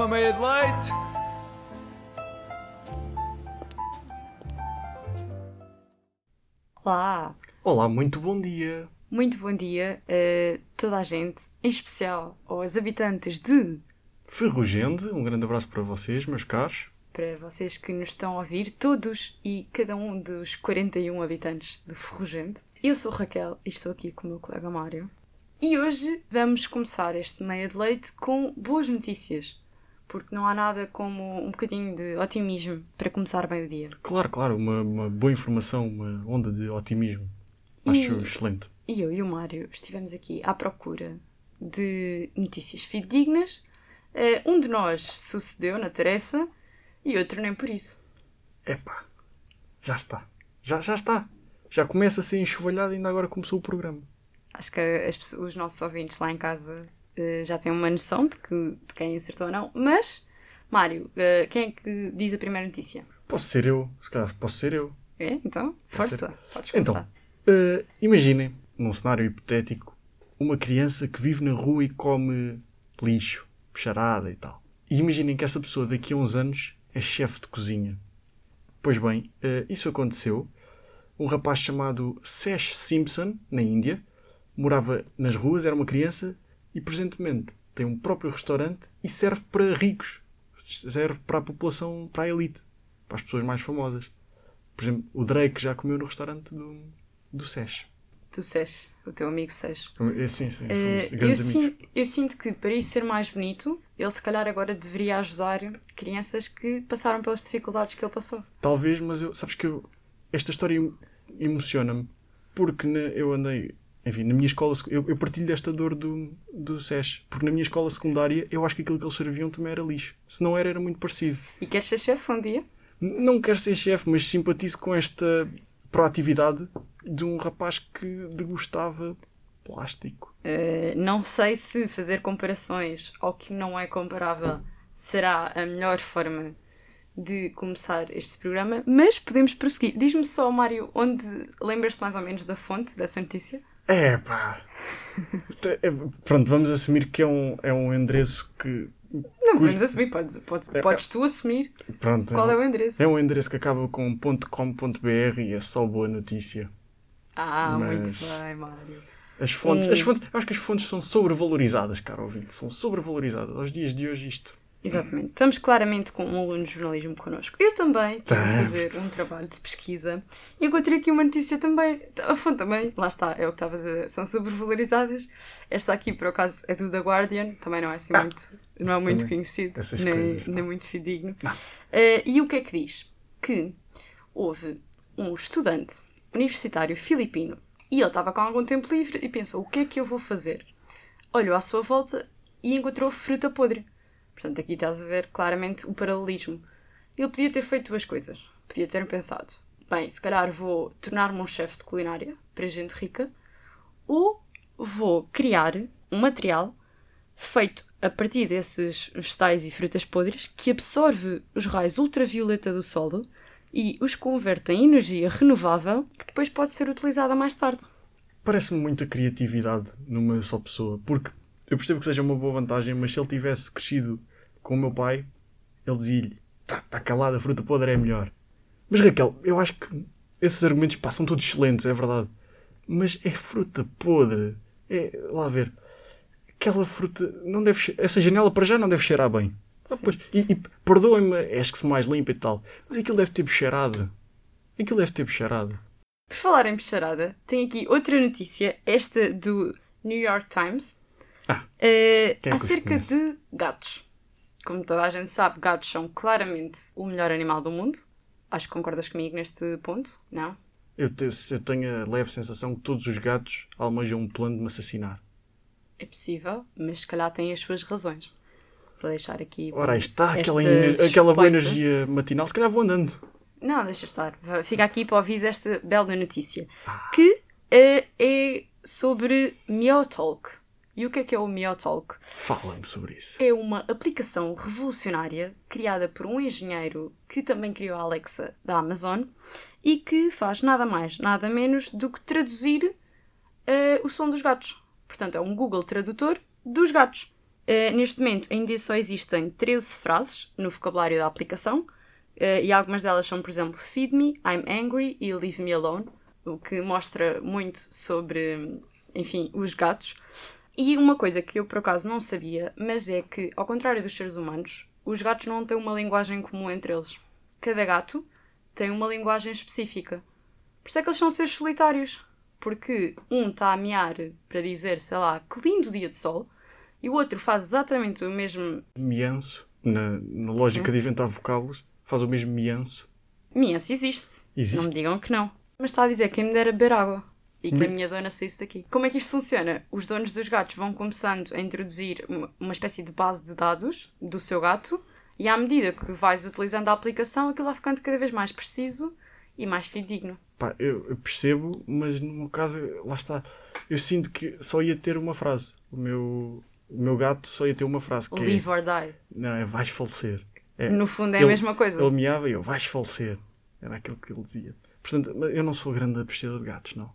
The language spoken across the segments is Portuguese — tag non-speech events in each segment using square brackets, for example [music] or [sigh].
uma meia de leite. Olá, Olá, muito bom dia. muito bom dia a toda a gente, em especial aos habitantes de. Ferrugende, um grande abraço para vocês, meus caros. Para vocês que nos estão a ouvir, todos e cada um dos 41 habitantes de Ferrugente. Eu sou Raquel e estou aqui com o meu colega Mário. E hoje vamos começar este meia de leite com boas notícias, porque não há nada como um bocadinho de otimismo para começar bem o dia. Claro, claro, uma, uma boa informação, uma onda de otimismo. Acho E- excelente. E eu e o Mário estivemos aqui à procura de notícias fidedignas. Eh, um de nós sucedeu na tarefa e outro nem por isso. Epá, já está. Já, já está. Já começa a ser enxovalhado e ainda agora começou o programa. Acho que as os nossos ouvintes lá em casa eh, já têm uma noção de, que, de quem acertou ou não. Mas, Mário, eh, quem é que diz a primeira notícia? Posso ser eu, se calhar posso ser eu. É? Então, Pode força. Podes Então, começar. Uh, imaginem, num cenário hipotético, uma criança que vive na rua e come lixo, bicharada e tal. E imaginem que essa pessoa daqui a uns anos é chefe de cozinha. Pois bem, uh, isso aconteceu. Um rapaz chamado Sash Simpson, na Índia, morava nas ruas, era uma criança e presentemente tem um próprio restaurante e serve para ricos. Serve para a população, para a elite, para as pessoas mais famosas. Por exemplo, o Drake já comeu no restaurante do, do Sesh. Tu Sesh, o teu amigo Sesh. É, Sim, sim, somos eu, grandes amigos. sinto, eu sinto que para isso ser mais bonito, ele se calhar agora deveria ajudar crianças que passaram pelas dificuldades que ele passou. Talvez, mas eu, sabes que eu, esta história em- emociona-me porque na- eu andei, enfim, na minha escola, eu, eu partilho desta dor do, do SES, porque na minha escola secundária eu acho que aquilo que eles serviam também era lixo. Se não era, era muito parecido. E queres ser chefe um dia? Não quero ser chefe, mas simpatizo com esta proatividade de um rapaz que degustava plástico. Eh, não sei se fazer comparações ao que não é comparável será a melhor forma de começar este programa, mas podemos prosseguir. Diz-me só, Mário, onde lembras-te mais ou menos da fonte dessa notícia? É pá. É, Pronto, vamos assumir que é um, é um endereço que. Não Cujo- podemos assumir, podes, podes, É, podes tu assumir Pronto, qual é, é o endereço. é um endereço que acaba com .com.br e é só boa notícia. Ah, Mas- muito bem, Mário. As fontes, Hum. as fontes, acho que as fontes são sobrevalorizadas, caro ouvinte. São sobrevalorizadas. Aos dias de hoje, isto. Exatamente. Estamos claramente com um aluno de jornalismo connosco. Eu também estive a Tá. fazer um trabalho de pesquisa e encontrei aqui uma notícia também. A fonte também, lá está, é o que estavas a dizer, são sobrevalorizadas. Esta aqui, por acaso, é do The Guardian, também não é assim Ah, muito, não é muito conhecido, nem, coisas, nem muito fidedigno. Eh, e o que é que diz? Que houve um estudante universitário filipino e ele estava com algum tempo livre e pensou: o que é que eu vou fazer? Olhou à sua volta e encontrou fruta podre. Portanto, aqui estás a ver claramente o paralelismo. Ele podia ter feito duas coisas. Podia ter pensado: bem, se calhar vou tornar-me um chefe de culinária para gente rica, ou vou criar um material feito a partir desses vegetais e frutas podres que absorve os raios ultravioleta do solo e os converte em energia renovável que depois pode ser utilizada mais tarde. Parece-me muita criatividade numa só pessoa. Porque eu percebo que seja uma boa vantagem, mas se ele tivesse crescido com o meu pai, ele dizia-lhe: tá, tá calado, a fruta podre é melhor. Mas Raquel, eu acho que esses argumentos pá, são todos excelentes, é verdade. Mas é fruta podre. É, lá ver. Aquela fruta não deve Essa janela para já não deve cheirar bem. Ah, pois, e e perdoem-me, acho que se mais limpa e tal. Mas aquilo deve ter bicharado. Aquilo deve ter bicharado. Por falar em bicharada, tem aqui outra notícia, esta do New York Times, Ah, é os acerca de gatos. Como toda a gente sabe, gatos são claramente o melhor animal do mundo. Acho que concordas comigo neste ponto, não? Eu, te- eu tenho a leve sensação que todos os gatos almejam um plano de me assassinar. É possível, mas se calhar tem as suas razões. Vou deixar aqui. Ora, está aquela, aquela boa energia matinal. Se calhar vou andando. Não, deixa estar. Fica aqui para ouvir esta bela notícia. Ah. Que eh, é sobre Meowtalk. E o que é que é o Meowtalk? Falem-me sobre isso. É uma aplicação revolucionária criada por um engenheiro que também criou a Alexa da Amazon e que faz nada mais, nada menos do que traduzir eh, o som dos gatos. Portanto, é um Google Tradutor dos gatos. Uh, neste momento ainda só existem 13 frases no vocabulário da aplicação uh, e algumas delas são, por exemplo, Feed me, I'm angry e Leave me alone, o que mostra muito sobre, enfim, os gatos. E uma coisa que eu por acaso não sabia, mas é que, ao contrário dos seres humanos, os gatos não têm uma linguagem comum entre eles. Cada gato tem uma linguagem específica. Por isso é que eles são seres solitários. Porque um está a mear para dizer, sei lá, que lindo dia de sol, e o outro faz exatamente o mesmo. Mianço, na, na lógica Sim. de inventar vocábulos, faz o mesmo mianço. Mianço existe. Existe? Não me digam que não. Mas está a dizer quem me dera beber água. E que a minha dona saísse daqui. Como é que isto funciona? Os donos dos gatos vão começando a introduzir uma, uma espécie de base de dados do seu gato e à medida que vais utilizando a aplicação, aquilo vai ficando cada vez mais preciso e mais fidedigno. Pá, eu, percebo, mas no meu caso, lá está. Eu sinto que só ia ter uma frase. O meu, o meu gato só ia ter uma frase. Que Live é, or die. não, é vais falecer. É, No fundo é a ele- mesma coisa. Ele meava e eu, vais falecer. Era aquilo que ele dizia. Portanto, eu não sou grande apreciador de gatos, não.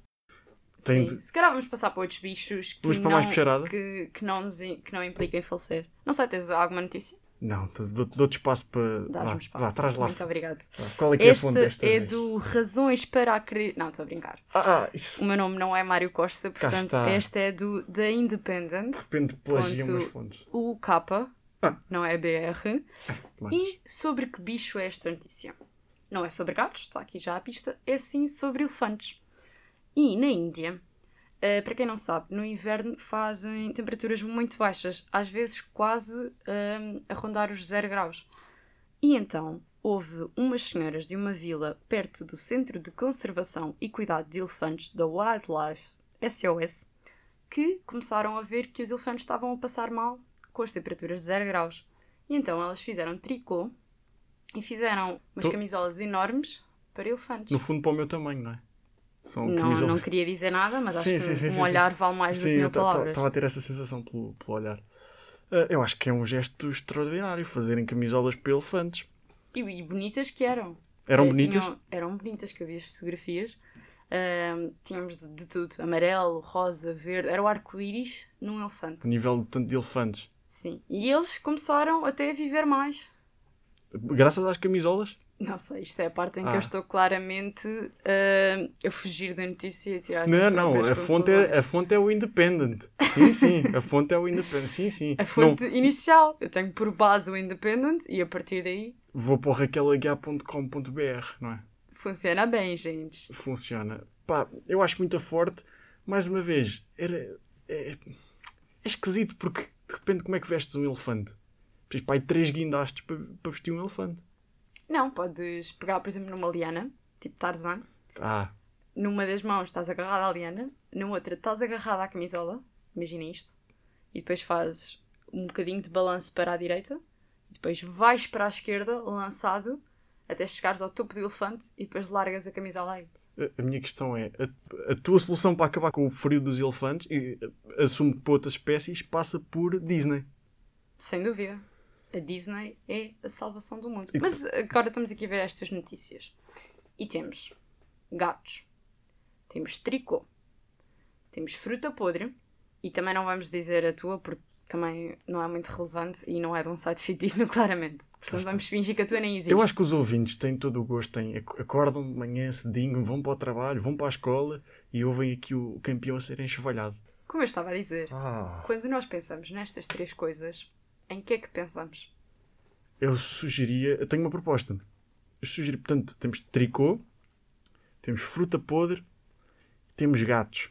Tenho Sim. de- Se calhar vamos passar para outros bichos que, para não, mais puxarada? que, que, não nos, que não impliquem falecer. Não sei, tens alguma notícia? Não, te- dou- dou-te espaço para. Dás-me Vá, espaço. vá, traz lá. Muito obrigado. Vá, Qual é que é a fonte desta é vez? do Razões para Acreditar. Não, estou a brincar. Ah, ah, isso. O meu nome não é Mário Costa, portanto, esta é do The Independent, De repente plagia Ponto- umas fontes. o K, Ah. não é BR. Mas, E sobre que bicho é esta notícia? Não é sobre gatos, está aqui já a pista, é sim sobre elefantes. E na Índia, eh, para quem não sabe, no inverno fazem temperaturas muito baixas, às vezes quase eh, a rondar os 0 graus. E então houve umas senhoras de uma vila perto do Centro de Conservação e Cuidado de Elefantes da Wildlife SOS que começaram a ver que os elefantes estavam a passar mal com as temperaturas de 0 graus. E então elas fizeram tricô e fizeram umas Tu- camisolas enormes para elefantes. no fundo, para o meu tamanho, não é? São Não, camisolas- não queria dizer nada, mas Sim, acho que sim, sim, um sim, olhar vale mais do Sim, que mil palavras. estava a ter essa sensação pelo, pelo olhar. Ah, eu acho que é um gesto extraordinário fazerem camisolas para elefantes. E, e bonitas que eram. Eram Eh, bonitas? tinham- eram bonitas, que eu vi as fotografias. Ahm, tínhamos de, de tudo: amarelo, rosa, verde. Era o arco-íris num A elefante. nível tanto de elefantes. Sim. E eles começaram até a viver mais. Graças às camisolas? Não sei, isto é a parte em que Ah. eu estou claramente ahm, a fugir da notícia e a tirar Não, não, a fonte, é, a fonte é o Independent. Sim, sim, a fonte é o Independent. Sim, sim. A fonte inicial. Eu tenho por base o Independent e a partir daí Não, vou para o raquelaguiar.com.br, não é? funciona bem, gente. Funciona. Pá, eu acho muito forte. Mais uma vez, era, é, é esquisito porque de repente como é que vestes um elefante? Para aí três guindastes para, para vestir um elefante. Não, podes pegar, por exemplo, numa liana, tipo Tarzan. Ah, Numa das mãos estás agarrada à liana, na outra estás agarrada à camisola. Imagina isto. E depois fazes um bocadinho de balanço para a direita. E depois vais para a esquerda, lançado, até chegares ao topo do elefante e depois largas a camisola aí. a, minha questão é: a, a tua solução para acabar com o frio dos elefantes, e assumo que para outras espécies, passa por Disney. Sem dúvida. A Disney é a salvação do mundo. Mas agora estamos aqui a ver estas notícias. E temos gatos. Temos tricô. Temos fruta podre. E também não vamos dizer a tua, porque também não é muito relevante e não é de um site [laughs] fidedigno, claramente. Portanto, vamos fingir que a tua nem existe. Eu acho que os ouvintes têm todo o gosto, têm, ac- acordam de manhã cedinho, vão para o trabalho, vão para a escola e ouvem aqui o campeão a ser enxovalhado. Como eu estava a dizer, Ah. quando nós pensamos nestas três coisas, em que é que pensamos? Eu sugeria. Eu tenho uma proposta. Eu sugiro, portanto, temos tricô, temos fruta podre, temos gatos.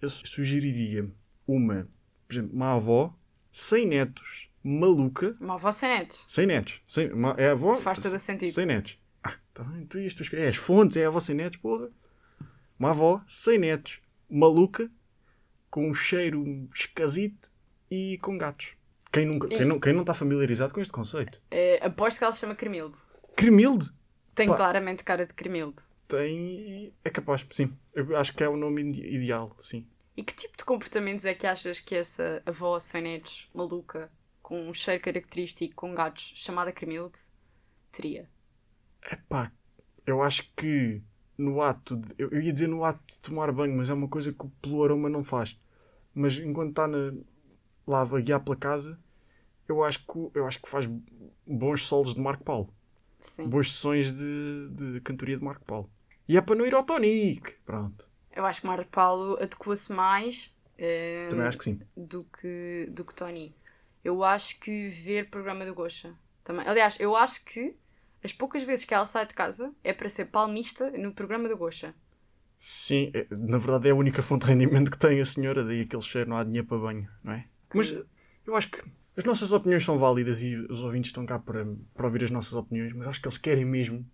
Eu su- sugeriria uma, por exemplo, uma avó sem netos, maluca, Uma avó sem netos. sem netos. Sem, uma, é a avó. Faz todo sentido. Sem netos. Ah, tá bem, tu tuas. É as fontes, é a avó sem netos, porra. Uma avó sem netos, maluca, com um cheiro esquisito e com gatos. Quem, nunca, quem, não, quem não está familiarizado com este conceito? Eh, aposto que ela se chama Cremilde. Cremilde Tem Pá. claramente cara de Cremilde. tem. É capaz, sim. Eu acho que é o nome ide- ideal, sim. E que tipo de comportamentos é que achas que essa avó sem netos, maluca, com um cheiro característico, com gatos, chamada Cremilde, teria? Epá, eu acho que no ato. De, eu, ia dizer no ato de tomar banho, mas é uma coisa que pelo aroma não faz. Mas enquanto está na, lá a vaguear pela casa, eu acho que, eu acho que faz bons solos de Marco Paulo. Sim. Boas sessões de, de cantoria de Marco Paulo. E é para não ir ao Tonic. Pronto. Eu acho que Marco Paulo adequa-se mais eh, Também acho que sim. do que, do que Tony. Eu acho que ver programa do Gosha também. Aliás, eu acho que as poucas vezes que ela sai de casa é para ser palmista no programa do Gosha. Sim, é- na verdade é a única fonte de rendimento que tem a senhora, daí aquele cheiro, não há dinheiro para banho, não é? Mas eh, eu acho que as nossas opiniões são válidas e os ouvintes estão cá para, para ouvir as nossas opiniões, mas acho que eles querem mesmo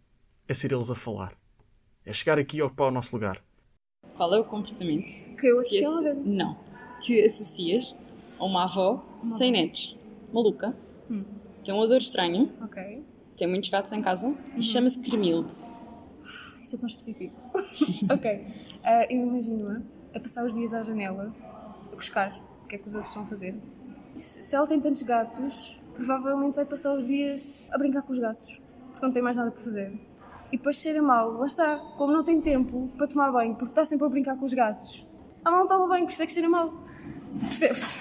é ser eles a falar. É chegar aqui e ocupar o nosso lugar. Qual é o comportamento Que eu que associo asso- não que associas a uma avó sem netos, maluca, Hum. tem um odor estranho, Ok. tem muitos gatos em casa e chama-se Cremilde. Isso é tão específico. [laughs] ok. Ah, eu imagino-a a passar os dias à janela, a buscar o que é que os outros estão a fazer. Se, ela tem tantos gatos, provavelmente vai passar os dias a brincar com os gatos, porque não tem mais nada para fazer. E depois cheira mal, lá está, como não tem tempo para tomar banho, porque está sempre a brincar com os gatos. Ela não toma banho, por isso é que cheira mal. Percebes?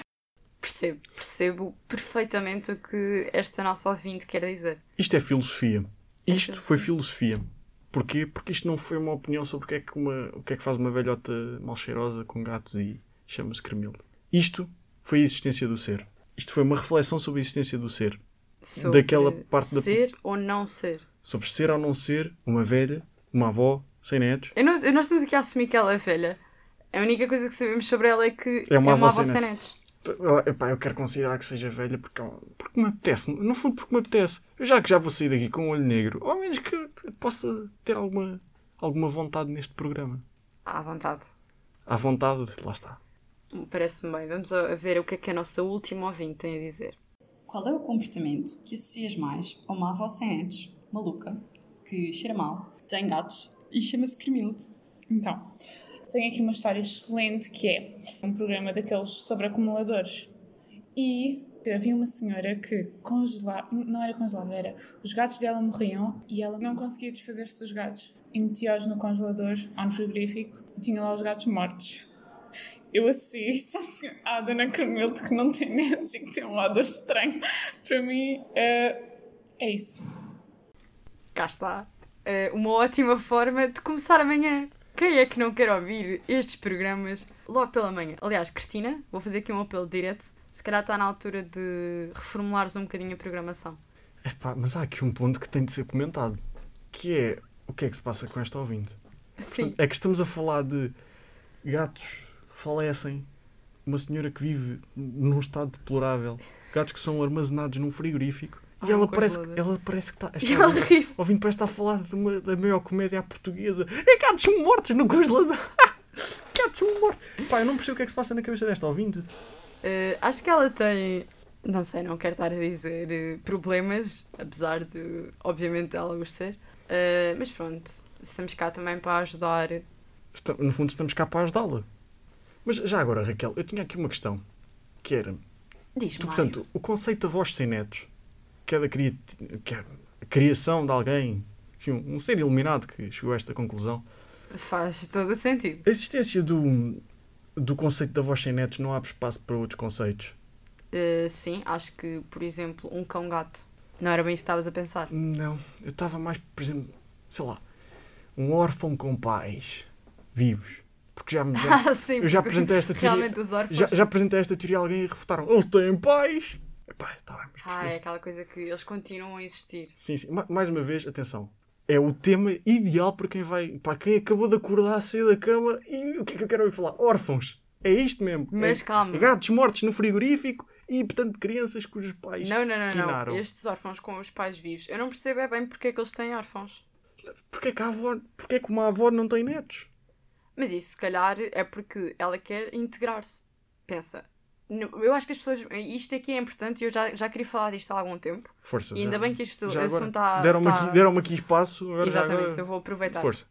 Percebo, percebo perfeitamente o que esta nossa ouvinte quer dizer. Isto é filosofia. Isto filosofia. foi filosofia. Porquê? Porque isto não foi uma opinião sobre o que é que, uma, o que, é que faz uma velhota mal cheirosa com gatos e chama-se Cremilde. Isto foi a existência do ser. Isto foi uma reflexão sobre a existência do ser. Sobre Daquela parte da- ser ou não ser. Sobre ser ou não ser uma velha, uma avó, sem netos. Eu não- eu- nós estamos aqui a assumir que ela é velha. A única coisa que sabemos sobre ela é que É uma avó avó sem netos. epá, eu quero considerar que seja velha porque, porque me apetece. No fundo, porque me apetece. Já que já vou sair daqui com o olho negro, ao menos que possa ter alguma, alguma vontade neste programa. À vontade. À vontade, lá está. Parece-me bem. Vamos ver o que é que a nossa última ouvinte tem a dizer. Qual é o comportamento que associas mais a uma avó sem netos, maluca, que cheira mal, tem gatos e chama-se Cremilde? Então, tenho aqui uma história excelente que é um programa daqueles sobre acumuladores. E havia uma senhora que congelava, não era congelada, era os gatos dela morriam e ela não conseguia desfazer-se dos gatos. E metia-os no congelador ou no frigorífico e tinha lá os gatos mortos. Eu à senhora- à Dona Carmelo que não tem netos e que tem um odor estranho. Para mim, é, é isso. Cá está. Eh, uma ótima forma de começar amanhã. Quem é que não quer ouvir estes programas logo pela manhã? Aliás, Cristina, vou fazer aqui um apelo direto. Se calhar está na altura de reformulares um bocadinho a programação. Epá, mas há aqui um ponto que tem de ser comentado. Que é o que é que se passa com esta ouvinte. Sim. É que estamos a falar de gatos falecem, uma senhora que vive num estado deplorável, gatos que são armazenados num frigorífico. E Ah, ela, um parece, congelador. ela parece que [laughs] está. E ela Esta ri-se. ouvinte parece que está a falar de uma, da maior comédia à portuguesa. É gatos mortos no congelador! [laughs] gatos mortos! Pá, eu não percebo o que é que se passa na cabeça desta ouvinte. Eh, acho que ela tem, não sei, não quero estar a dizer eh, problemas, apesar de, obviamente, ela gostar. Eh, mas pronto, estamos cá também para ajudar. Está- no fundo, estamos cá para ajudá-la. Mas já agora, Raquel, eu tinha aqui uma questão. Que era, Diz-me, tu, portanto, o conceito de avós sem netos, que é da cria- que é a criação de alguém, enfim, um ser iluminado que chegou a esta conclusão, faz todo o sentido. a existência do, do conceito de avós sem netos não abre espaço para outros conceitos? Eh, sim, acho que, por exemplo, um cão-gato. Não era bem isso que estavas a pensar. Não, eu estava mais, por exemplo, sei lá, um órfão com pais vivos. Porque já, [laughs] já, Ah, sim, eu já porque apresentei esta teoria. Realmente os órfãos. já, já apresentei esta teoria a alguém e refutaram. Eles têm pais! Epá, tá bem, mas Ah, é aquela coisa que eles continuam a existir. Sim, sim. Ma- Mais uma vez, atenção. É o tema ideal para quem vai. Para quem acabou de acordar, saiu da cama e o que é que eu quero ouvir falar? Órfãos. É isto mesmo. Mas é, calma. é gatos mortos no frigorífico e, portanto, crianças cujos pais. Não, não, não, quinaram. não. Estes órfãos com os pais vivos. Eu não percebo é bem porque é que eles têm órfãos. Porquê que, a avó... Porquê que uma avó não tem netos? Mas isso, se calhar, é porque ela quer integrar-se. Pensa. Eu acho que as pessoas. Isto aqui é importante e eu já, já queria falar disto há algum tempo. Força. E ainda já- bem que este assunto está. Deram-me está- aqui, deram aqui espaço. Agora Exatamente, agora- eu vou aproveitar. Força.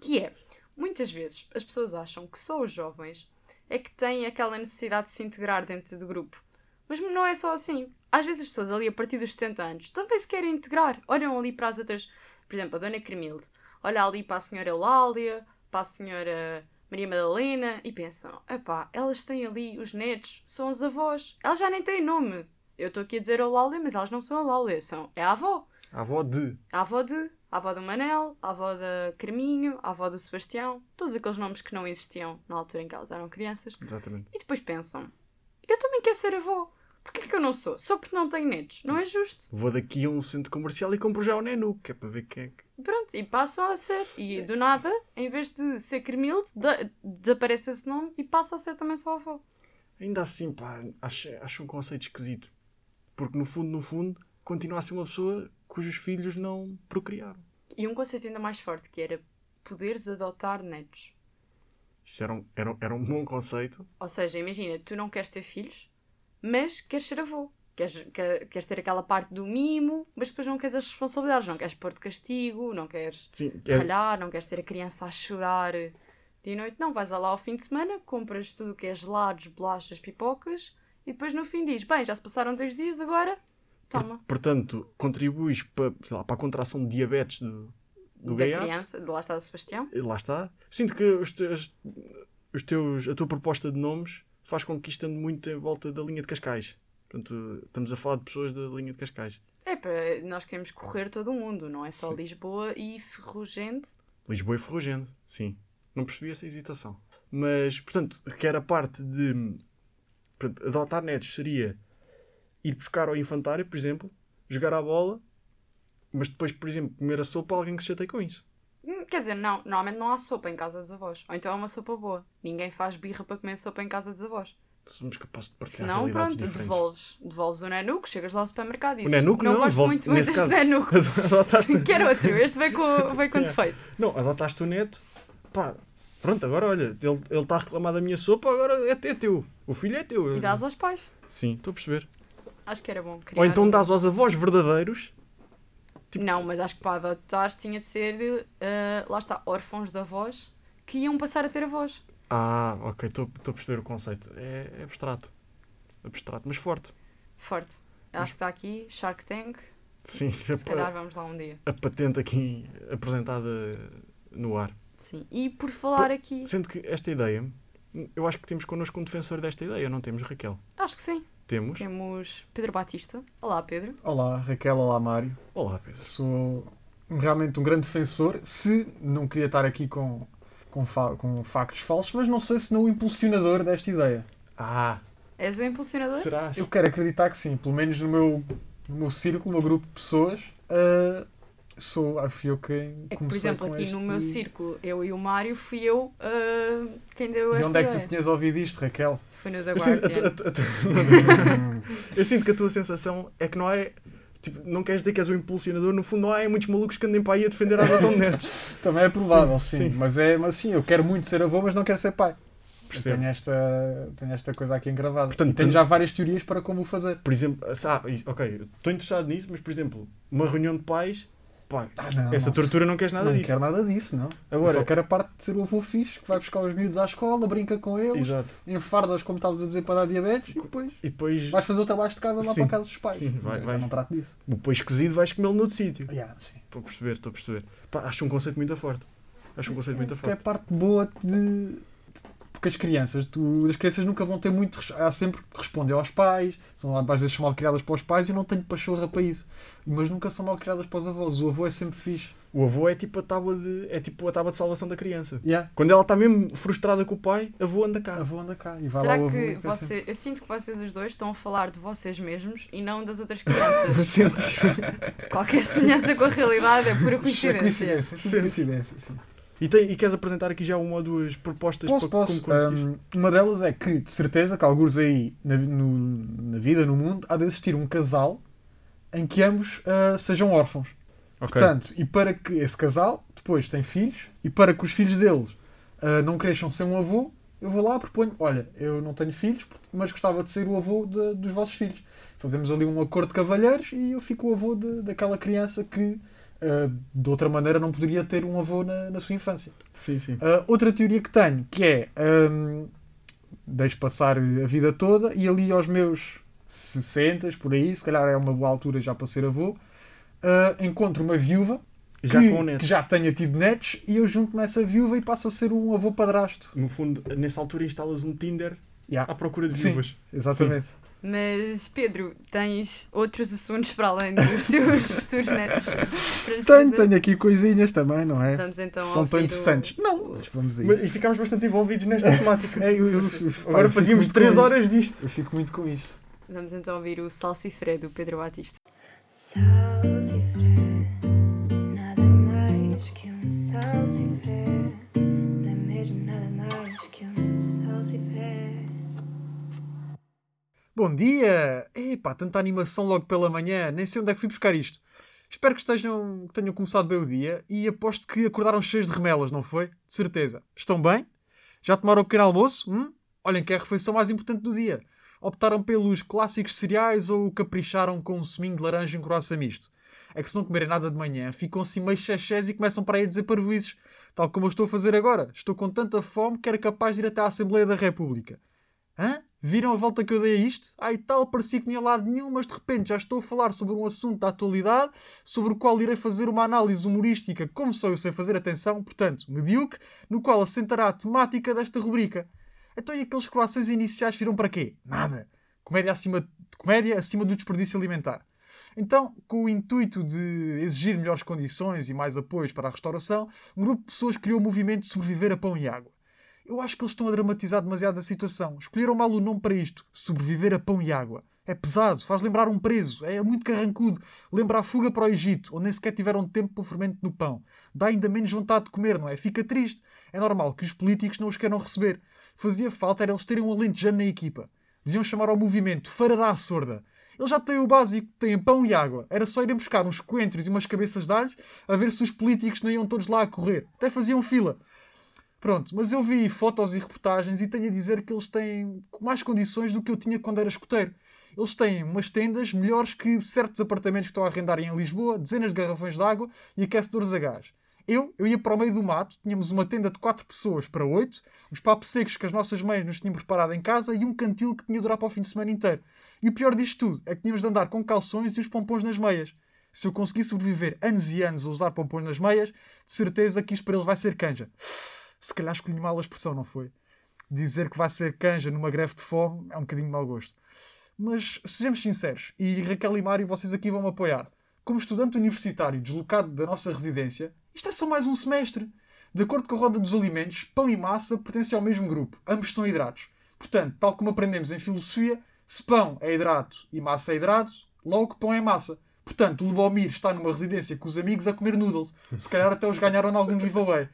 Que é, muitas vezes as pessoas acham que só os jovens é que têm aquela necessidade de se integrar dentro do grupo. Mas não é só assim. Às vezes as pessoas ali a partir dos 70 anos também se querem integrar. Olham ali para as outras, por exemplo, a Dona Cremilde. Olha ali para a Senhora Eulália, para a Senhora Maria Madalena e pensam: epá, elas têm ali os netos, são as avós. Elas já nem têm nome. Eu estou aqui a dizer Eulália, mas elas não são Eulália, são... é a avó. A avó de. A avó de, a avó do Manel, a avó da Carminho, a avó do Sebastião, todos aqueles nomes que não existiam na altura em que elas eram crianças. Exatamente. E depois pensam, eu também quero ser avó. Porquê que eu não sou? Só porque não tenho netos. Não é justo. Vou daqui a um centro comercial e compro já o Nenu, que é para ver quem é que. Pronto, e passam a ser. E do nada, em vez de ser Cremilde, de- desaparece esse nome e passa a ser também só avó. Ainda assim, pá, acho, acho um conceito esquisito. Porque no fundo, no fundo, continua a ser uma pessoa cujos filhos não procriaram. E um conceito ainda mais forte, que era poderes adotar netos. Isso era um, era, era um bom conceito. Ou seja, imagina, tu não queres ter filhos, mas queres ser avô. Queres, quer- queres ter aquela parte do mimo, mas depois não queres as responsabilidades. Não queres pôr de castigo, não queres Sim, é, não queres ter a criança a chorar dia e noite. Não, vais lá ao fim de semana, compras tudo o que é gelados, bolachas, pipocas e depois no fim diz: Bem, já se passaram dois dias, agora toma. portanto, contribuis para, lá, para a contração de diabetes do, do da gaiato. criança, de lá está o Sebastião. Lá está. Sinto que os teus, os teus, a tua proposta de nomes faz com que isto ande muito em volta da linha de Cascais. Portanto, estamos a falar de pessoas da linha de Cascais. É, para nós queremos correr todo o mundo, não é só Lisboa e Ferrugente. Lisboa e Ferrugente, sim. Não percebi essa hesitação. Mas, portanto, quer a parte de portanto, adotar netos seria ir buscar ao infantário, por exemplo, jogar à bola, mas depois, por exemplo, comer a sopa alguém que se chateie com isso. Hum, Quer dizer, não, normalmente não há sopa em casa dos avós. Ou então é uma sopa boa. Ninguém faz birra para comer sopa em casa dos avós. Somos capazes de partilhar Senão, realidades pronto, diferentes. devolves. Devolves o Nenuco, chegas lá ao supermercado e O dizes, Nenuco não, gosto devolve- muito, muito [laughs] deste Nenuco. Adotaste... [laughs] Quero outro, este veio com, veio com defeito. Não, adotaste o neto, pá, pronto, agora olha, ele está a reclamar da minha sopa, agora é, é teu. O filho é teu. E dás aos pais. Sim, estou a perceber. Acho que era bom. Ou então um- dás aos avós verdadeiros. tipo- Não, mas acho que para adotar tinha de ser, eh, lá está, órfãos de avós que iam passar a ter avós. Ah, ok, estou a perceber o conceito. É, é abstrato. Abstrato, mas forte. Forte. Acho que está aqui, Shark Tank. Sim, Se calhar vamos lá um dia. a patente aqui apresentada no ar. Sim. E por falar aqui, Sendo que esta ideia, eu acho que temos connosco um defensor desta ideia, não temos, Raquel? acho que sim. Temos. Temos Pedro Batista. Olá, Pedro. Olá, Raquel, olá, Mário. Olá, Pedro. Sou realmente um grande defensor. Se não queria estar aqui com, com, fa- com factos falsos, mas não sei se não o impulsionador desta ideia. Ah, És o impulsionador? serás? Eu quero acreditar que sim, pelo menos no meu, no meu círculo, no meu grupo de pessoas, ah, sou, ah, fui eu quem É que, por comecei exemplo, com aqui este... no meu círculo, eu e o Mário, fui eu ah, quem deu E esta onde é que tu tinhas ouvido isto, Raquel? Foi no The Eu sinto, a Guardian. a tu- a tu- eu sinto que a tua sensação é que não é. Tipo, não queres dizer que és o impulsionador, no fundo não há muitos malucos que andem para aí a defender a adoção de [laughs] netos. Também é provável, Sim, sim. sim. Mas é, mas sim, eu quero muito ser avô, mas não quero ser pai. Tenho esta, tenho esta coisa aqui engravada. Portanto, e tenho já várias teorias para como o fazer. Por exemplo, ah, isso- ok, estou interessado nisso, mas por exemplo, uma reunião de pais, pá, Ah, não, essa não. tortura não queres nada não disso. quero nada disso, não. Agora- Eu só quero a parte de ser o avô fixe, que vai buscar os miúdos à escola, brinca com eles, Exato. enfarda-os, como estavas a dizer, para dar diabetes, e depois E depois, vais fazer o trabalho de casa lá Sim. para a casa dos pais. Sim, vai- vai. não trato disso. depois cozido vais comê-lo noutro sítio. Yeah, sim. Estou a perceber, estou a perceber. Pá, acho um conceito muito forte. Acho um conceito muito Porque é a forte. parte boa de. Porque as crianças, tu, as crianças nunca vão ter muito. Há sempre que responder aos pais, são às vezes são mal criadas para os pais e eu não tenho pachorra para isso. Mas nunca são mal criadas para os avós. O avô é sempre fixe. O avô é tipo a tábua de, é tipo a tábua de salvação da criança. Yeah. Quando ela está mesmo frustrada com o pai, avô anda cá. Avô anda cá e vai Será lá o avô. que e assim. você, eu sinto que vocês os dois estão a falar de vocês mesmos e não das outras crianças. [laughs] Sentes? Qualquer semelhança com a realidade é pura É coincidência. coincidência, Sim. E, tem, e queres apresentar aqui já uma ou duas propostas Posso, para posso. Hum, uma delas é que, de certeza, que alguns aí na, no- na vida, no mundo, há de existir um casal em que ambos ah, sejam órfãos. Ok. Portanto, e para que esse casal depois tem filhos, e para que os filhos deles ah, não cresçam sem um avô, eu vou lá e proponho: olha, eu não tenho filhos, mas gostava de ser o avô de- dos vossos filhos. Fazemos ali um acordo de cavalheiros e eu fico o avô de- daquela criança que, ah, de outra maneira, não poderia ter um avô na- na sua infância. Sim, sim. Uh, outra teoria que tenho, que é um, deixo passar a vida toda e ali aos meus 60, por aí, se calhar é uma boa altura já para ser avô, uh, encontro uma viúva Já que, neto. que já tenha tido netos e eu junto nessa viúva e passo a ser um avô padrasto. No fundo, nessa altura instalas um Tinder Yeah. à procura de Sim. viúvas. Exatamente. Mas, Pedro, tens outros assuntos para além dos [laughs] teus futuros netos? Tenho, tenho aqui coisinhas também, não é? Vamos então São tão interessantes. O... Não, mas vamos E ficámos bastante envolvidos nesta [laughs] temática. É, eu- eu- Agora fazíamos muito 3 com horas isto. disto. Eu fico muito com isto. Vamos então ouvir o Salsifré do Pedro Batista. Salsifré, nada mais que um salsifré. Bom dia! Epá, tanta animação logo pela manhã, nem sei onde é que fui buscar isto. Espero que, estejam, que tenham começado bem o dia e aposto que acordaram cheios de remelas, não foi? De certeza. Estão bem? Já tomaram o pequeno almoço? Hum? Olhem que é a refeição mais importante do dia. Optaram pelos clássicos cereais ou capricharam com um seminho de laranja em croissant misto? É que se não comerem nada de manhã, ficam assim meio chechés e começam para aí a dizer parvoízes. Tal como eu estou a fazer agora. Estou com tanta fome que era capaz de ir até à Assembleia da República. Hã? Viram a volta que eu dei a isto? E tal, parecia que não ia lado nenhum, mas de repente já estou a falar sobre um assunto da atualidade, sobre o qual irei fazer uma análise humorística, como só eu sei fazer, atenção, portanto, medíocre, no qual assentará a temática desta rubrica. Então e aqueles croissants iniciais viram para quê? Nada. Comédia acima, comédia acima do desperdício alimentar. Então, com o intuito de exigir melhores condições e mais apoios para a restauração, um grupo de pessoas criou o movimento de sobreviver a pão e água. Eu acho que eles estão a dramatizar demasiado a situação. Escolheram mal o nome para isto. Sobreviver a pão e água. É pesado, faz lembrar um preso, é muito carrancudo. Lembra a fuga para o Egito, onde nem sequer tiveram tempo para o fermento no pão. Dá ainda menos vontade de comer, não é? Fica triste. É normal que os políticos não os queiram receber. Fazia falta era eles terem um alentejano na equipa. Deviam chamar ao movimento Feira da Sorda. Eles já têm o básico, têm pão e água. Era só irem buscar uns coentros e umas cabeças de alhos a ver se os políticos não iam todos lá a correr. Até faziam fila. Pronto, mas eu vi fotos e reportagens e tenho a dizer que eles têm mais condições do que eu tinha quando era escoteiro. Eles têm umas tendas melhores que certos apartamentos que estão a arrendar em Lisboa, dezenas de garrafões de água e aquecedores a gás. Eu, eu ia para o meio do mato, tínhamos uma tenda de 4 pessoas para 8, os papos secos que as nossas mães nos tinham preparado em casa e um cantil que tinha de durar para o fim de semana inteiro. E o pior disto tudo é que tínhamos de andar com calções e os pompons nas meias. Se eu conseguir sobreviver anos e anos a usar pompons nas meias, de certeza que isto para eles vai ser canja. Se calhar escolhi mal a expressão, não foi? Dizer que vai ser canja numa greve de fome é um bocadinho de mau gosto. Mas sejamos sinceros, e Raquel e Mário, vocês aqui vão me apoiar. Como estudante universitário deslocado da nossa residência, isto é só mais um semestre. De acordo com a roda dos alimentos, pão e massa pertencem ao mesmo grupo. Ambos são hidratos. Portanto, tal como aprendemos em filosofia, se pão é hidrato e massa é hidrato, logo pão é massa. Portanto, o Lubomir está numa residência com os amigos a comer noodles. Se calhar até os ganharam em algum giveaway.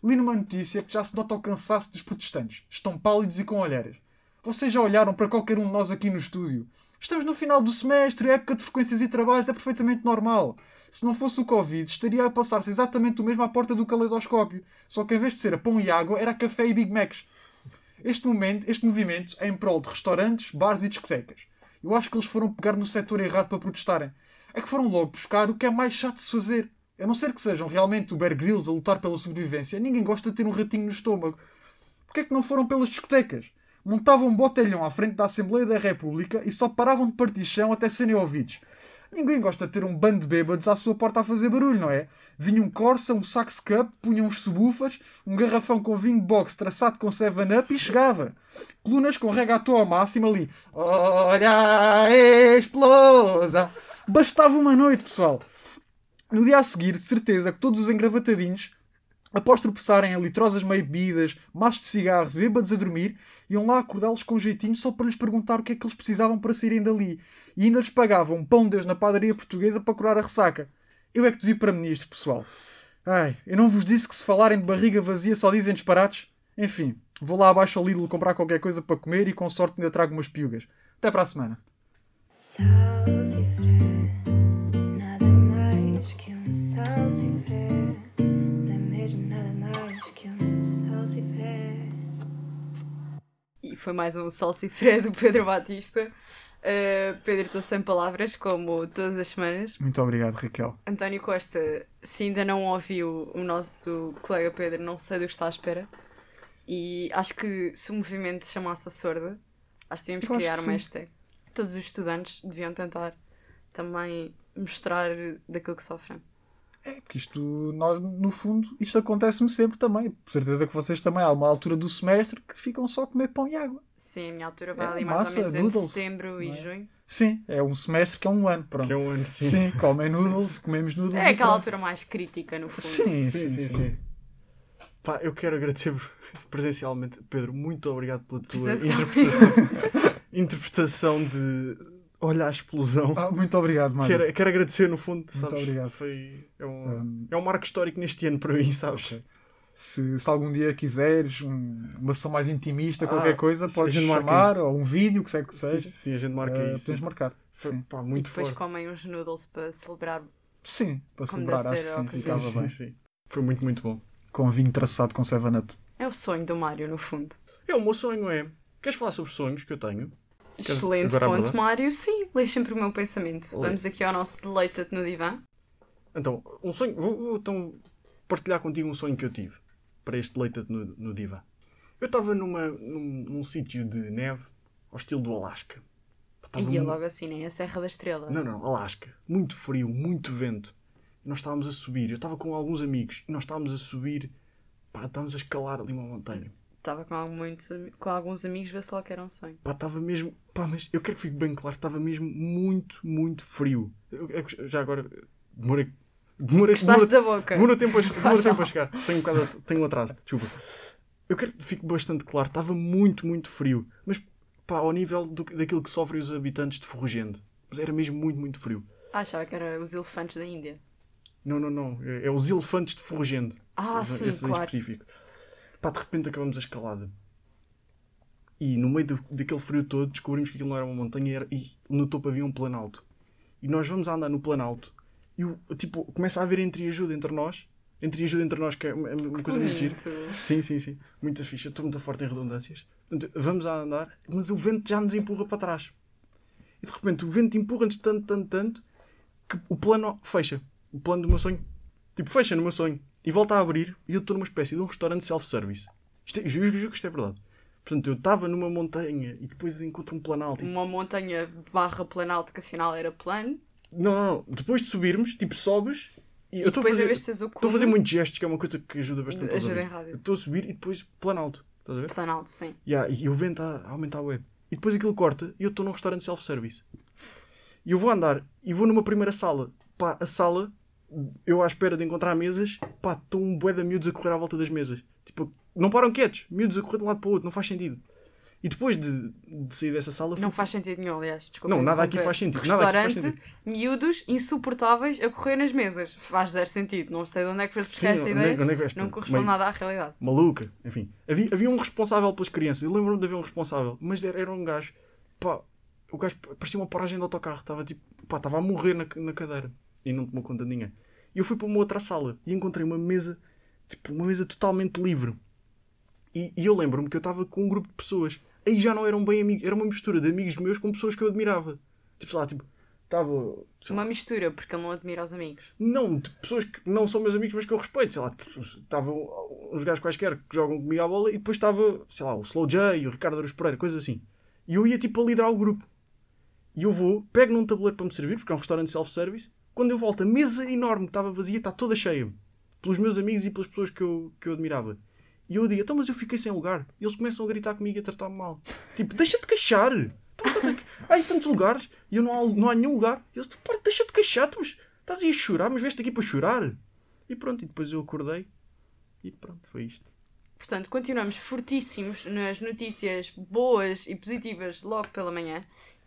Li numa notícia que já se nota o cansaço dos protestantes. Estão pálidos e com olheiras. Vocês já olharam para qualquer um de nós aqui no estúdio? Estamos no final do semestre, a época de frequências e trabalhos é perfeitamente normal. Se não fosse o Covid, estaria a passar-se exatamente o mesmo à porta do caleidoscópio. Só que em vez de ser a pão e água, era café e Big Macs. Este, momento, este movimento é em prol de restaurantes, bares e discotecas. Eu acho que eles foram pegar no setor errado para protestarem. É que foram logo buscar o que é mais chato de se fazer. A não ser que sejam realmente o Bear Grylls a lutar pela sobrevivência, ninguém gosta de ter um ratinho no estômago. Porquê é que não foram pelas discotecas? Montavam um botelhão à frente da Assembleia da República e só paravam de partir chão até serem ouvidos. Ninguém gosta de ter um bando de bêbados à sua porta a fazer barulho, não é? Vinha um Corsa, um Sax Cup, punham uns subwoofers, um garrafão com vinho box traçado com 7-up e chegava. Colunas com regatão ao máximo ali. Olha a explosão! Bastava uma noite, pessoal. No dia a seguir, certeza que todos os engravatadinhos, após tropeçarem em litrosas meio bebidas, machos de cigarros e bêbados a dormir, iam lá acordá-los com jeitinho só para lhes perguntar o que é que eles precisavam para saírem dali. E ainda lhes pagavam um pão de Deus na padaria portuguesa para curar a ressaca. Eu é que devia para ministro, pessoal. Ai, eu não vos disse que se falarem de barriga vazia só dizem disparates? Enfim, vou lá abaixo ao Lidl comprar qualquer coisa para comer e com sorte ainda trago umas piugas. Até para a semana. Salsifré. Não é mesmo nada mais que um salsifré. E foi mais um salsifré do Pedro Batista. Uh, Pedro, estou sem palavras, como todas as semanas. Muito obrigado, Raquel. António Costa, se ainda não ouviu o nosso colega Pedro, não sei do que está à espera. E acho que se o movimento se chamasse a sorda, acho que devíamos Eu criar uma hashtag. Todos os estudantes deviam tentar também mostrar daquilo que sofrem. É, porque isto, nós, no fundo, isto acontece-me sempre também. Por certeza que vocês também, há uma altura do semestre que ficam só a comer pão e água. Sim, a minha altura vai É, ali mais massa, ou menos noodles, entre setembro e é? junho. Sim, é um semestre que é um ano. Pronto. Que é um ano, sim. Sim, comem noodles, comemos noodles. É aquela altura mais crítica, no fundo. Sim, Sim, sim, sim. Pá, eu quero agradecer [laughs] presencialmente. Pedro, muito obrigado pela tua interpretação, [laughs] interpretação de olha a explosão. Ah, muito obrigado, mano. Quero, quero agradecer, no fundo, Muito sabes? obrigado. Foi, é, um, Um, é um marco histórico neste ano para mim, sabes? se, se algum dia quiseres um- uma sessão mais intimista, Ah, qualquer coisa, podes a gente marca chamar, ou um vídeo, que seja que Sim, seja. sim, a gente marca eh, isso. Tens de marcar. Foi, Sim. pá, E muito depois forte. comem uns noodles para celebrar. Sim, para celebrar, acho que sim, Sim, ficava sim, bem. sim. Foi muito, muito bom. Com vinho traçado com 7-Up. É o sonho do Mário, no fundo. É o meu sonho, é. Queres falar sobre sonhos que eu tenho? Excelente agora ponto? Mário. Sim, lê sempre o meu pensamento. Lê. Vamos aqui ao nosso deleita-te no divã. Então, um sonho. Vou, vou então partilhar contigo um sonho que eu tive para este leita no, no divã. Eu estava numa, num, num sítio de neve ao estilo do Alasca. E mu- logo assim, nem a Serra da Estrela. Não, não, Alasca. Muito frio, muito vento. E nós estávamos a subir. Eu estava com alguns amigos e nós estávamos a subir. Pá, estávamos a escalar ali uma montanha. Estava com, muitos com alguns amigos, vê só que era um sonho. Pá, estava mesmo. Pá, mas eu quero que fique bem claro, estava mesmo muito, muito frio. Eu- eu- já agora. Demorei. Demorei, demorei, da boca? demorei tempo a, demorei Faz tempo a chegar. Tenho um, bocado, tenho um atraso. Desculpa. Eu quero que fique bastante claro, estava muito, muito frio. Mas, pá, ao nível do, daquilo que sofrem os habitantes de Ferrugendo. Era mesmo muito, muito frio. Ah, achava que era os elefantes da Índia. Não, não, não. É, é os elefantes de Ferrugendo. Ah, Esse- sim, esse claro. específico. Pá, de repente acabamos a escalada. E no meio do- daquele frio todo descobrimos que aquilo não era uma montanha era, e no topo havia um planalto. E nós vamos a andar no planalto e o, tipo, começa a haver entreajuda entre nós. Entreajuda entre nós, que é uma, é uma coisa muito gira. Sim, sim, sim. Muita ficha. Estou muito forte em redundâncias. Portanto, vamos a andar, mas o vento já nos empurra para trás. E de repente o vento empurra-nos tanto, tanto, tanto que o plano fecha. O plano do meu sonho. Tipo, fecha no meu sonho. E volta a abrir e eu estou numa espécie de um restaurante self-service. Isto é, juro, juro que isto é verdade. Portanto, eu estava numa montanha e depois encontro um planalto. Uma montanha barra planalto que afinal era plano. Não, não, não. Depois de subirmos, tipo, sobes e, E eu estou a fazer... Estou a fazer muitos gestos, que é uma coisa que ajuda bastante Ajuda em rádio. Estou a subir e depois planalto. Estás a ver? Planalto, sim. Yeah, e o vento a, a aumentar a web. E depois aquilo corta e eu estou num restaurante self-service. E eu vou andar e vou numa primeira sala. Pá, a sala, eu à espera de encontrar mesas, pá, estão um bué de miúdos a correr à volta das mesas. Tipo, não param quietos, miúdos a correr de um lado para o outro, não faz sentido. E depois de, de sair dessa sala, fui- Não faz sentido nenhum, aliás. Desculpa Não, nada aqui faz sentido, nada aqui faz Restaurante, miúdos insuportáveis a correr nas mesas. Faz zero sentido. Não sei de onde é que foste buscar essa onde, ideia. é- onde é que Não corresponde nada à realidade. Maluca, enfim. Havia, havia um responsável pelas crianças, eu lembro-me de haver um responsável, mas era, era um gajo, pá, o gajo parecia uma paragem de autocarro, estava tipo, pá, estava a morrer na, na cadeira e não tomou conta de ninguém. E eu fui para uma outra sala e encontrei uma mesa, tipo, uma mesa totalmente livre. E, e eu lembro-me que eu estava com um grupo de pessoas. Aí já não eram bem amigos, era uma mistura de amigos meus com pessoas que eu admirava. Tipo, sei lá, tipo, estava. Uma mistura, porque ele não admira os amigos. não, de pessoas que não são meus amigos, mas que eu respeito. Sei lá, estavam uns gajos quaisquer que jogam comigo à bola e depois estava, sei lá, o Slow J, o Ricardo Aruz Pereira, coisas assim. E eu ia tipo a liderar o grupo. E eu vou, pego num tabuleiro para me servir, porque é um restaurante self-service. Quando eu volto, a mesa enorme que estava vazia está toda cheia. Pelos meus amigos e pelas pessoas que eu, que eu admirava. E eu digo, então, mas eu fiquei sem lugar. E eles começam a gritar comigo e a tratar-me mal. Tipo, deixa-te queixar. Então, Há em tantos lugares e eu não há, não há nenhum lugar. E eles, "Pá, deixa-te queixar, mas estás aí a chorar, mas veste aqui para chorar. E pronto, e depois eu acordei e pronto, foi isto. Portanto, continuamos fortíssimos nas notícias boas e positivas logo pela manhã.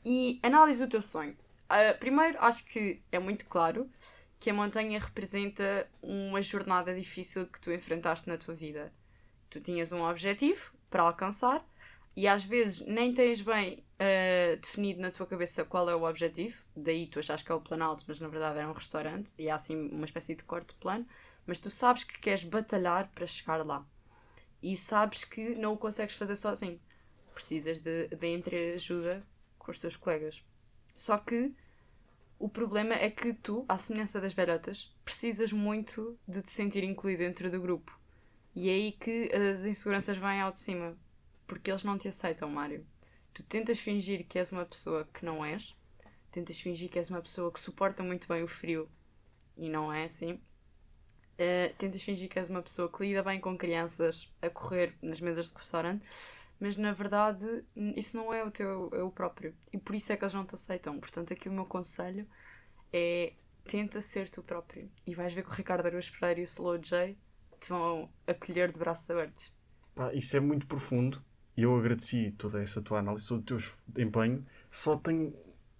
E análise do teu sonho. Ah, primeiro, acho que é muito claro que a montanha representa uma jornada difícil que tu enfrentaste na tua vida. Tu tinhas um objetivo para alcançar e às vezes nem tens bem ah, definido na tua cabeça qual é o objetivo. Daí tu achas que é o Planalto, mas na verdade é um restaurante e há assim uma espécie de corte de plano. Mas tu sabes que queres batalhar para chegar lá e sabes que não o consegues fazer sozinho. Precisas de, de entreajuda com os teus colegas. Só que o problema é que tu, à semelhança das velhotas, precisas muito de te sentir incluído dentro do grupo. E é aí que as inseguranças vêm ao de cima. Porque eles não te aceitam, Mário. Tu tentas fingir que és uma pessoa que não és, tentas fingir que és uma pessoa que suporta muito bem o frio e não é assim. Uh, tentas fingir que és uma pessoa que lida bem com crianças a correr nas mesas de restaurante, mas na verdade isso não é o teu é o próprio. E por isso é que eles não te aceitam. Portanto, aqui o meu conselho é tenta ser tu próprio. E vais ver que o Ricardo Araújo Pereira e o Slow J te vão acolher de braços abertos. Pá, isso é muito profundo e eu agradeci toda essa tua análise, todo o teu empenho. Só tenho.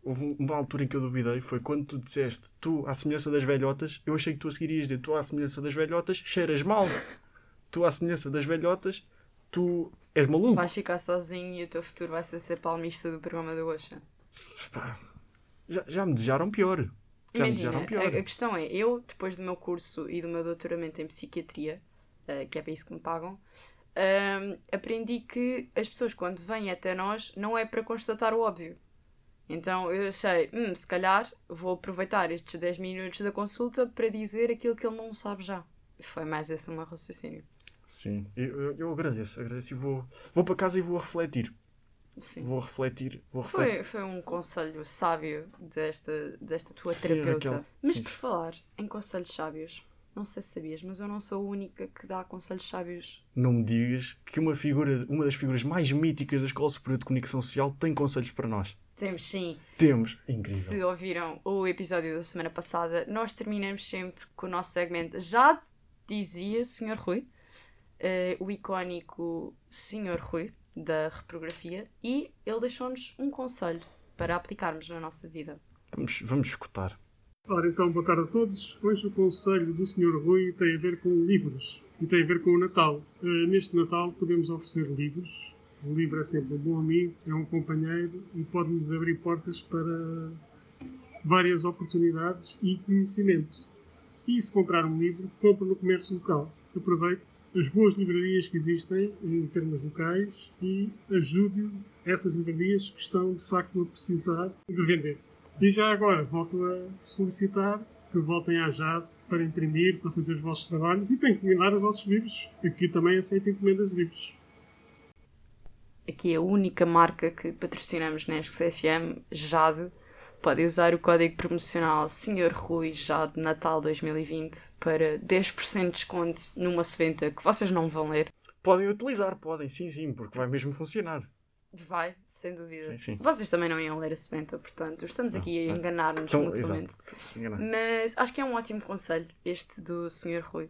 Houve uma altura em que eu duvidei, foi quando tu disseste tu, à semelhança das velhotas, eu achei que tu a seguirias dizer tu, à semelhança das velhotas, cheiras mal. Tu, à semelhança das velhotas, tu és maluco. Vais ficar sozinho e o teu futuro vai ser ser palmista do programa da Oxa. Já, já me desejaram pior. Já me Imagina, desejaram a, pior. a questão é, eu, depois do meu curso e do meu doutoramento em psiquiatria, eh, que é para isso que me pagam, ahm, aprendi que as pessoas, quando vêm até nós, não é para constatar o óbvio. Então eu achei, hum, se calhar vou aproveitar estes 10 minutos da consulta para dizer aquilo que ele não sabe já. Foi mais esse o meu raciocínio. Sim, eu, eu, eu agradeço, agradeço e vou, vou para casa e vou refletir. Sim. Vou refletir, vou refletir. Foi, foi um conselho sábio desta, desta tua Sim, terapeuta. Raquel, Mas sim. por falar em conselhos sábios, não sei se sabias, mas eu não sou a única que dá conselhos sábios. Não me digas que uma figura, uma das figuras mais míticas da Escola Superior de Comunicação Social tem conselhos para nós. Temos sim. Temos. Incrível. Se ouviram o episódio da semana passada, nós terminamos sempre com o nosso segmento. Já dizia Sr. Rui, eh, o icónico Sr. Rui da reprografia, e ele deixou-nos um conselho para aplicarmos na nossa vida. Vamos, vamos escutar. Ora, então, boa tarde a todos. Hoje o conselho do Sr. Rui tem a ver com livros e tem a ver com o Natal. Eh, neste Natal podemos oferecer livros. O livro é sempre um bom amigo, é um companheiro e pode-nos abrir portas para várias oportunidades e conhecimento. E se comprar um livro, compre no comércio local. Aproveite as boas livrarias que existem em termos locais e ajude essas livrarias que estão de facto a precisar de vender. E já agora volto a solicitar que voltem à JAD para imprimir, para fazer os vossos trabalhos e para encomendar os vossos livros. Aqui também aceito encomendas de livros. Aqui a única marca que patrocinamos na SCFM, Jade. Podem usar o código promocional Sr. Rui Jade Natal 2020 para 10% de desconto numa seventa que vocês não vão ler. Podem utilizar, podem, sim, sim, porque vai mesmo funcionar. Vai, sem dúvida. Sim, sim. Vocês também não iam ler a seventa, portanto, estamos aqui a Não, não. enganar-nos Então, mutuamente. Mas acho que é um ótimo conselho este do Sr. Rui.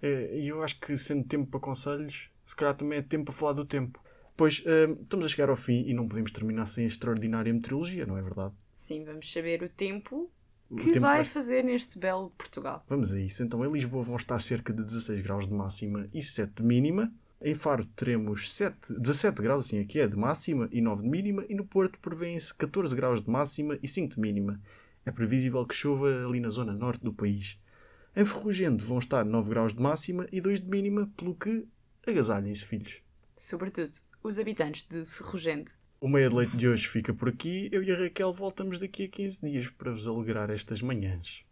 É, E eu acho que sendo tempo para conselhos, se calhar também é tempo para falar do tempo. Pois hum, estamos a chegar ao fim e não podemos terminar sem a extraordinária meteorologia, não é verdade? Sim, vamos saber o tempo O que tempo vai vai- fazer neste belo Portugal. Vamos a isso. Então, em Lisboa vão estar cerca de 16 graus de máxima e 7 de mínima. Em Faro teremos 7, 17 graus, assim aqui é, de máxima e 9 de mínima. E no Porto prevêem-se 14 graus de máxima e 5 de mínima. É previsível que chova ali na zona norte do país. Em Ferrugente vão estar 9 graus de máxima e 2 de mínima, pelo que agasalhem-se, filhos. Sobretudo, os habitantes de Ferrugente. O meia de leite de hoje fica por aqui. Eu e a Raquel voltamos daqui a 15 dias para vos alegrar estas manhãs.